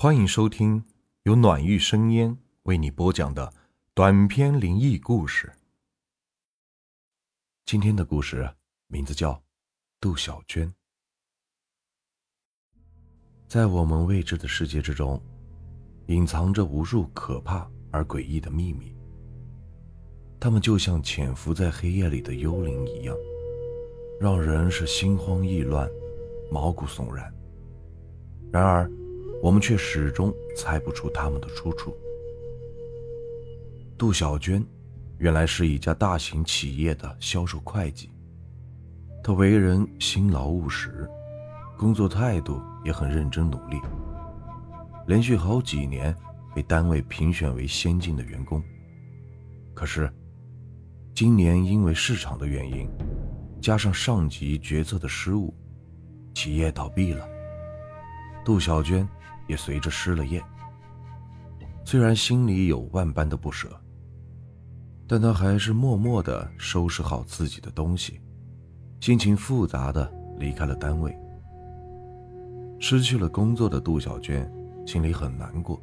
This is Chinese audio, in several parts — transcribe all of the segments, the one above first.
欢迎收听由暖玉生烟为你播讲的短篇灵异故事。今天的故事名字叫《杜小娟》。在我们未知的世界之中，隐藏着无数可怕而诡异的秘密。他们就像潜伏在黑夜里的幽灵一样，让人是心慌意乱、毛骨悚然。然而，我们却始终猜不出他们的出处。杜小娟，原来是一家大型企业的销售会计。她为人辛劳务实，工作态度也很认真努力，连续好几年被单位评选为先进的员工。可是，今年因为市场的原因，加上上级决策的失误，企业倒闭了。杜小娟。也随着失了业。虽然心里有万般的不舍，但他还是默默地收拾好自己的东西，心情复杂的离开了单位。失去了工作的杜小娟心里很难过。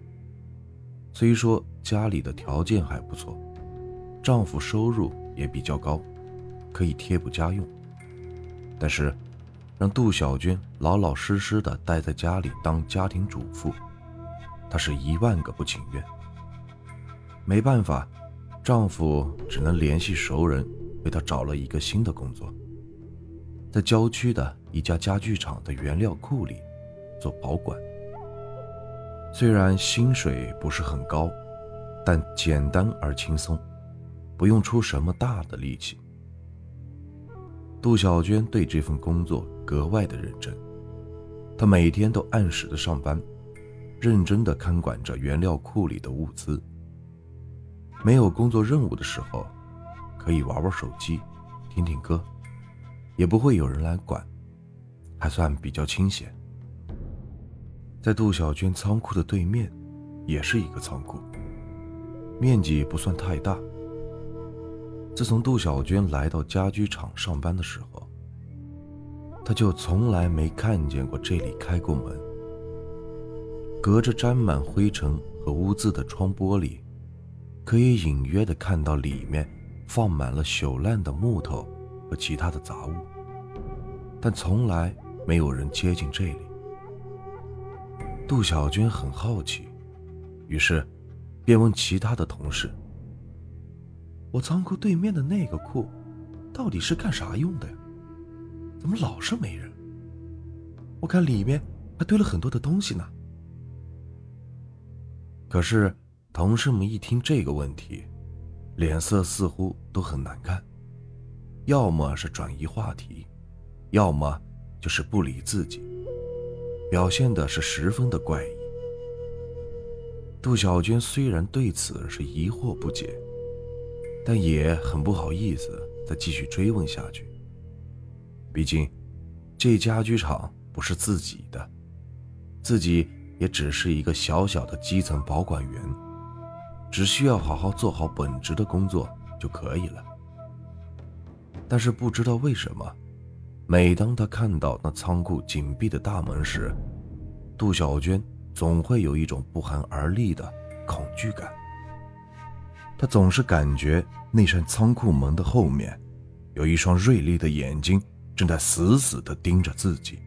虽说家里的条件还不错，丈夫收入也比较高，可以贴补家用，但是。让杜小娟老老实实的待在家里当家庭主妇，她是一万个不情愿。没办法，丈夫只能联系熟人，为她找了一个新的工作，在郊区的一家家具厂的原料库里做保管。虽然薪水不是很高，但简单而轻松，不用出什么大的力气。杜小娟对这份工作格外的认真，他每天都按时的上班，认真的看管着原料库里的物资。没有工作任务的时候，可以玩玩手机，听听歌，也不会有人来管，还算比较清闲。在杜小娟仓库的对面，也是一个仓库，面积不算太大。自从杜小娟来到家居厂上班的时候，他就从来没看见过这里开过门。隔着沾满灰尘和污渍的窗玻璃，可以隐约的看到里面放满了朽烂的木头和其他的杂物，但从来没有人接近这里。杜小娟很好奇，于是便问其他的同事。我仓库对面的那个库，到底是干啥用的呀？怎么老是没人？我看里面还堆了很多的东西呢。可是同事们一听这个问题，脸色似乎都很难看，要么是转移话题，要么就是不理自己，表现的是十分的怪异。杜小娟虽然对此是疑惑不解。但也很不好意思再继续追问下去。毕竟，这家具厂不是自己的，自己也只是一个小小的基层保管员，只需要好好做好本职的工作就可以了。但是不知道为什么，每当他看到那仓库紧闭的大门时，杜小娟总会有一种不寒而栗的恐惧感。他总是感觉那扇仓库门的后面，有一双锐利的眼睛正在死死地盯着自己，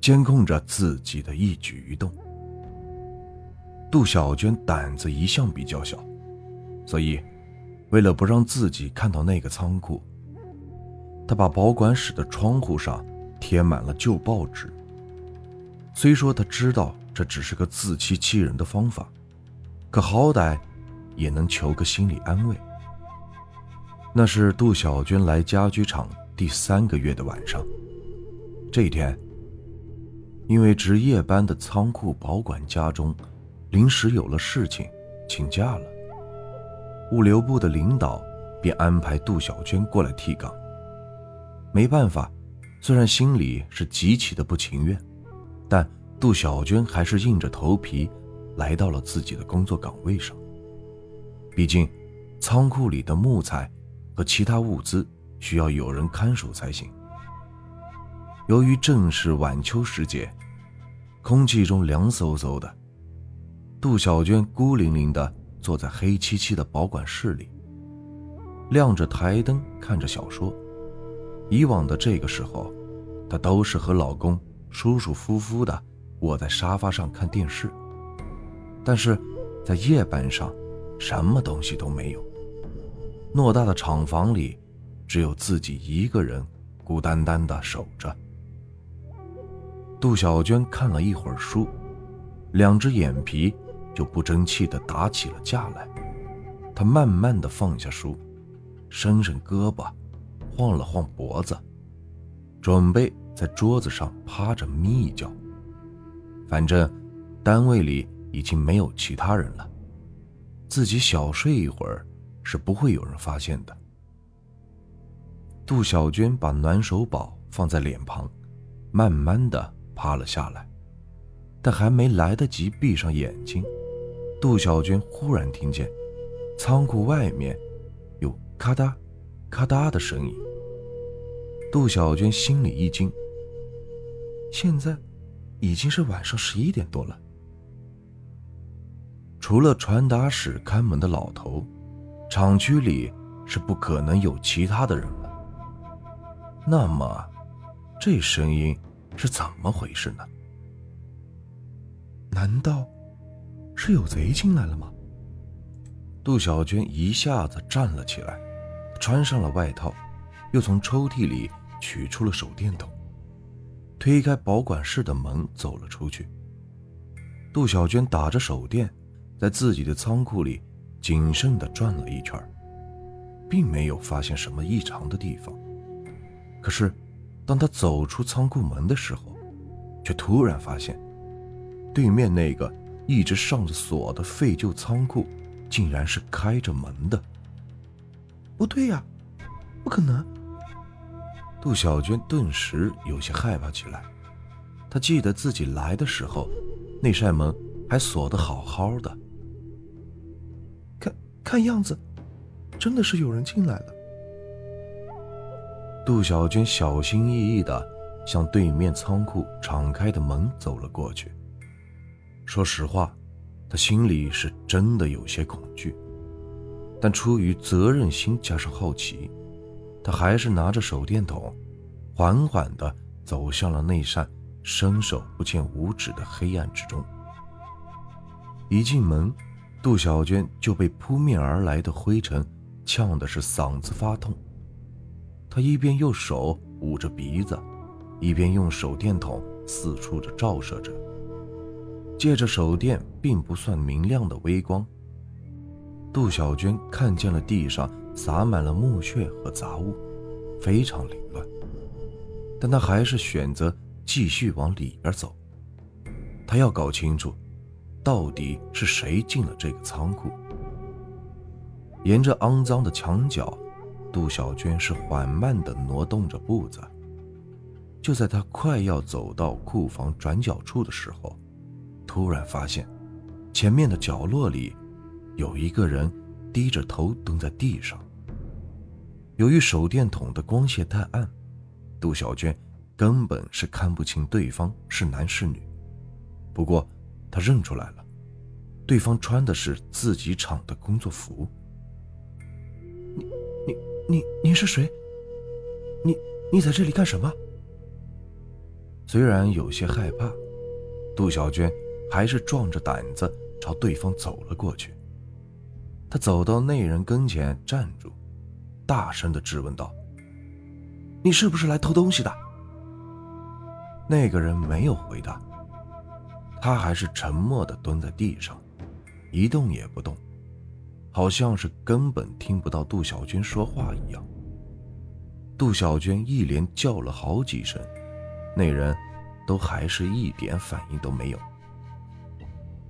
监控着自己的一举一动。杜小娟胆子一向比较小，所以为了不让自己看到那个仓库，她把保管室的窗户上贴满了旧报纸。虽说她知道这只是个自欺欺人的方法，可好歹……也能求个心理安慰。那是杜小娟来家居厂第三个月的晚上，这一天，因为值夜班的仓库保管家中临时有了事情，请假了。物流部的领导便安排杜小娟过来替岗。没办法，虽然心里是极其的不情愿，但杜小娟还是硬着头皮来到了自己的工作岗位上。毕竟，仓库里的木材和其他物资需要有人看守才行。由于正是晚秋时节，空气中凉飕飕的。杜小娟孤零零地坐在黑漆漆的保管室里，亮着台灯看着小说。以往的这个时候，她都是和老公舒舒服服地窝在沙发上看电视。但是，在夜班上，什么东西都没有。偌大的厂房里，只有自己一个人孤单单地守着。杜小娟看了一会儿书，两只眼皮。就不争气地打起了架来。他慢慢地放下书，伸伸胳膊，晃了晃脖子，准备在桌子上趴着眯一觉。反正单位里已经没有其他人了，自己小睡一会儿是不会有人发现的。杜小娟把暖手宝放在脸旁，慢慢的趴了下来，但还没来得及闭上眼睛。杜小娟忽然听见仓库外面有咔嗒、咔嗒的声音。杜小娟心里一惊。现在已经是晚上十一点多了，除了传达室看门的老头，厂区里是不可能有其他的人了。那么，这声音是怎么回事呢？难道？是有贼进来了吗？杜小娟一下子站了起来，穿上了外套，又从抽屉里取出了手电筒，推开保管室的门走了出去。杜小娟打着手电，在自己的仓库里谨慎地转了一圈，并没有发现什么异常的地方。可是，当他走出仓库门的时候，却突然发现，对面那个。一直上着锁的废旧仓库，竟然是开着门的。不对呀，不可能！杜小娟顿时有些害怕起来。她记得自己来的时候，那扇门还锁得好好的。看看样子，真的是有人进来了。杜小娟小心翼翼地向对面仓库敞开的门走了过去。说实话，她心里是真的有些恐惧，但出于责任心加上好奇，他还是拿着手电筒，缓缓地走向了那扇伸手不见五指的黑暗之中。一进门，杜小娟就被扑面而来的灰尘呛的是嗓子发痛，他一边用手捂着鼻子，一边用手电筒四处的照射着。借着手电并不算明亮的微光，杜小娟看见了地上洒满了木屑和杂物，非常凌乱。但她还是选择继续往里边走。她要搞清楚，到底是谁进了这个仓库。沿着肮脏的墙角，杜小娟是缓慢地挪动着步子。就在她快要走到库房转角处的时候，突然发现，前面的角落里有一个人低着头蹲在地上。由于手电筒的光线太暗，杜小娟根本是看不清对方是男是女。不过她认出来了，对方穿的是自己厂的工作服。你、你、是谁？你、你在这里干什么？虽然有些害怕，杜小娟。还是壮着胆子朝对方走了过去。他走到那人跟前站住，大声的质问道：“你是不是来偷东西的？”那个人没有回答，他还是沉默的蹲在地上，一动也不动，好像是根本听不到杜小娟说话一样。杜小娟一连叫了好几声，那人都还是一点反应都没有。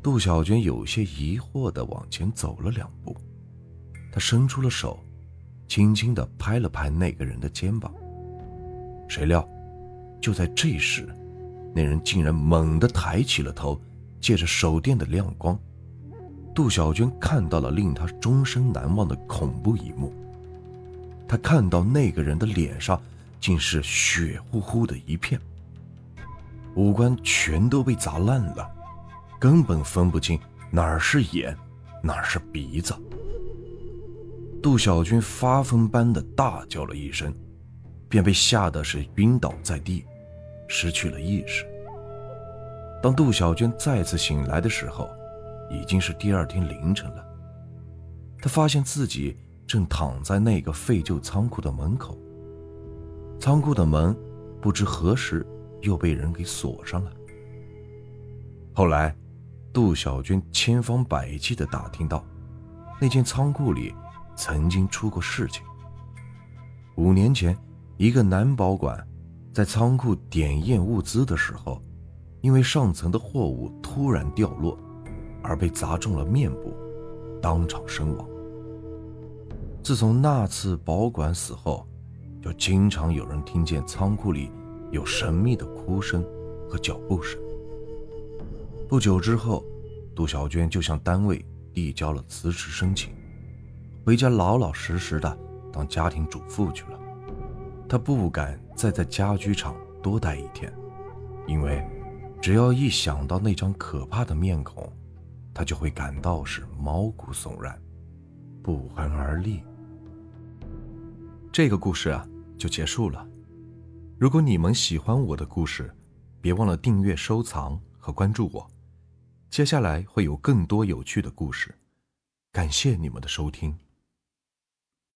杜小娟有些疑惑地往前走了两步，她伸出了手，轻轻地拍了拍那个人的肩膀。谁料，就在这时，那人竟然猛地抬起了头，借着手电的亮光，杜小娟看到了令她终身难忘的恐怖一幕。她看到那个人的脸上竟是血乎乎的一片，五官全都被砸烂了，根本分不清哪是眼，哪是鼻子。杜小军发疯般的大叫了一声，便被吓得是晕倒在地，失去了意识。当杜小娟再次醒来的时候，已经是第二天凌晨了。他发现自己正躺在那个废旧仓库的门口，仓库的门不知何时。又被人给锁上了。后来，杜小娟千方百计地打听到，那间仓库里曾经出过事情。五年前，一个男保管在仓库点验物资的时候，因为上层的货物突然掉落，而被砸中了面部，当场身亡。自从那次保管死后，就经常有人听见仓库里。有神秘的哭声和脚步声。不久之后，杜小娟就向单位递交了辞职申请，回家老老实实的当家庭主妇去了。她不敢再在家居厂多待一天，因为只要一想到那张可怕的面孔，他就会感到是毛骨悚然，不寒而栗。这个故事啊，就结束了。如果你们喜欢我的故事，别忘了订阅、收藏和关注我。接下来会有更多有趣的故事，感谢你们的收听。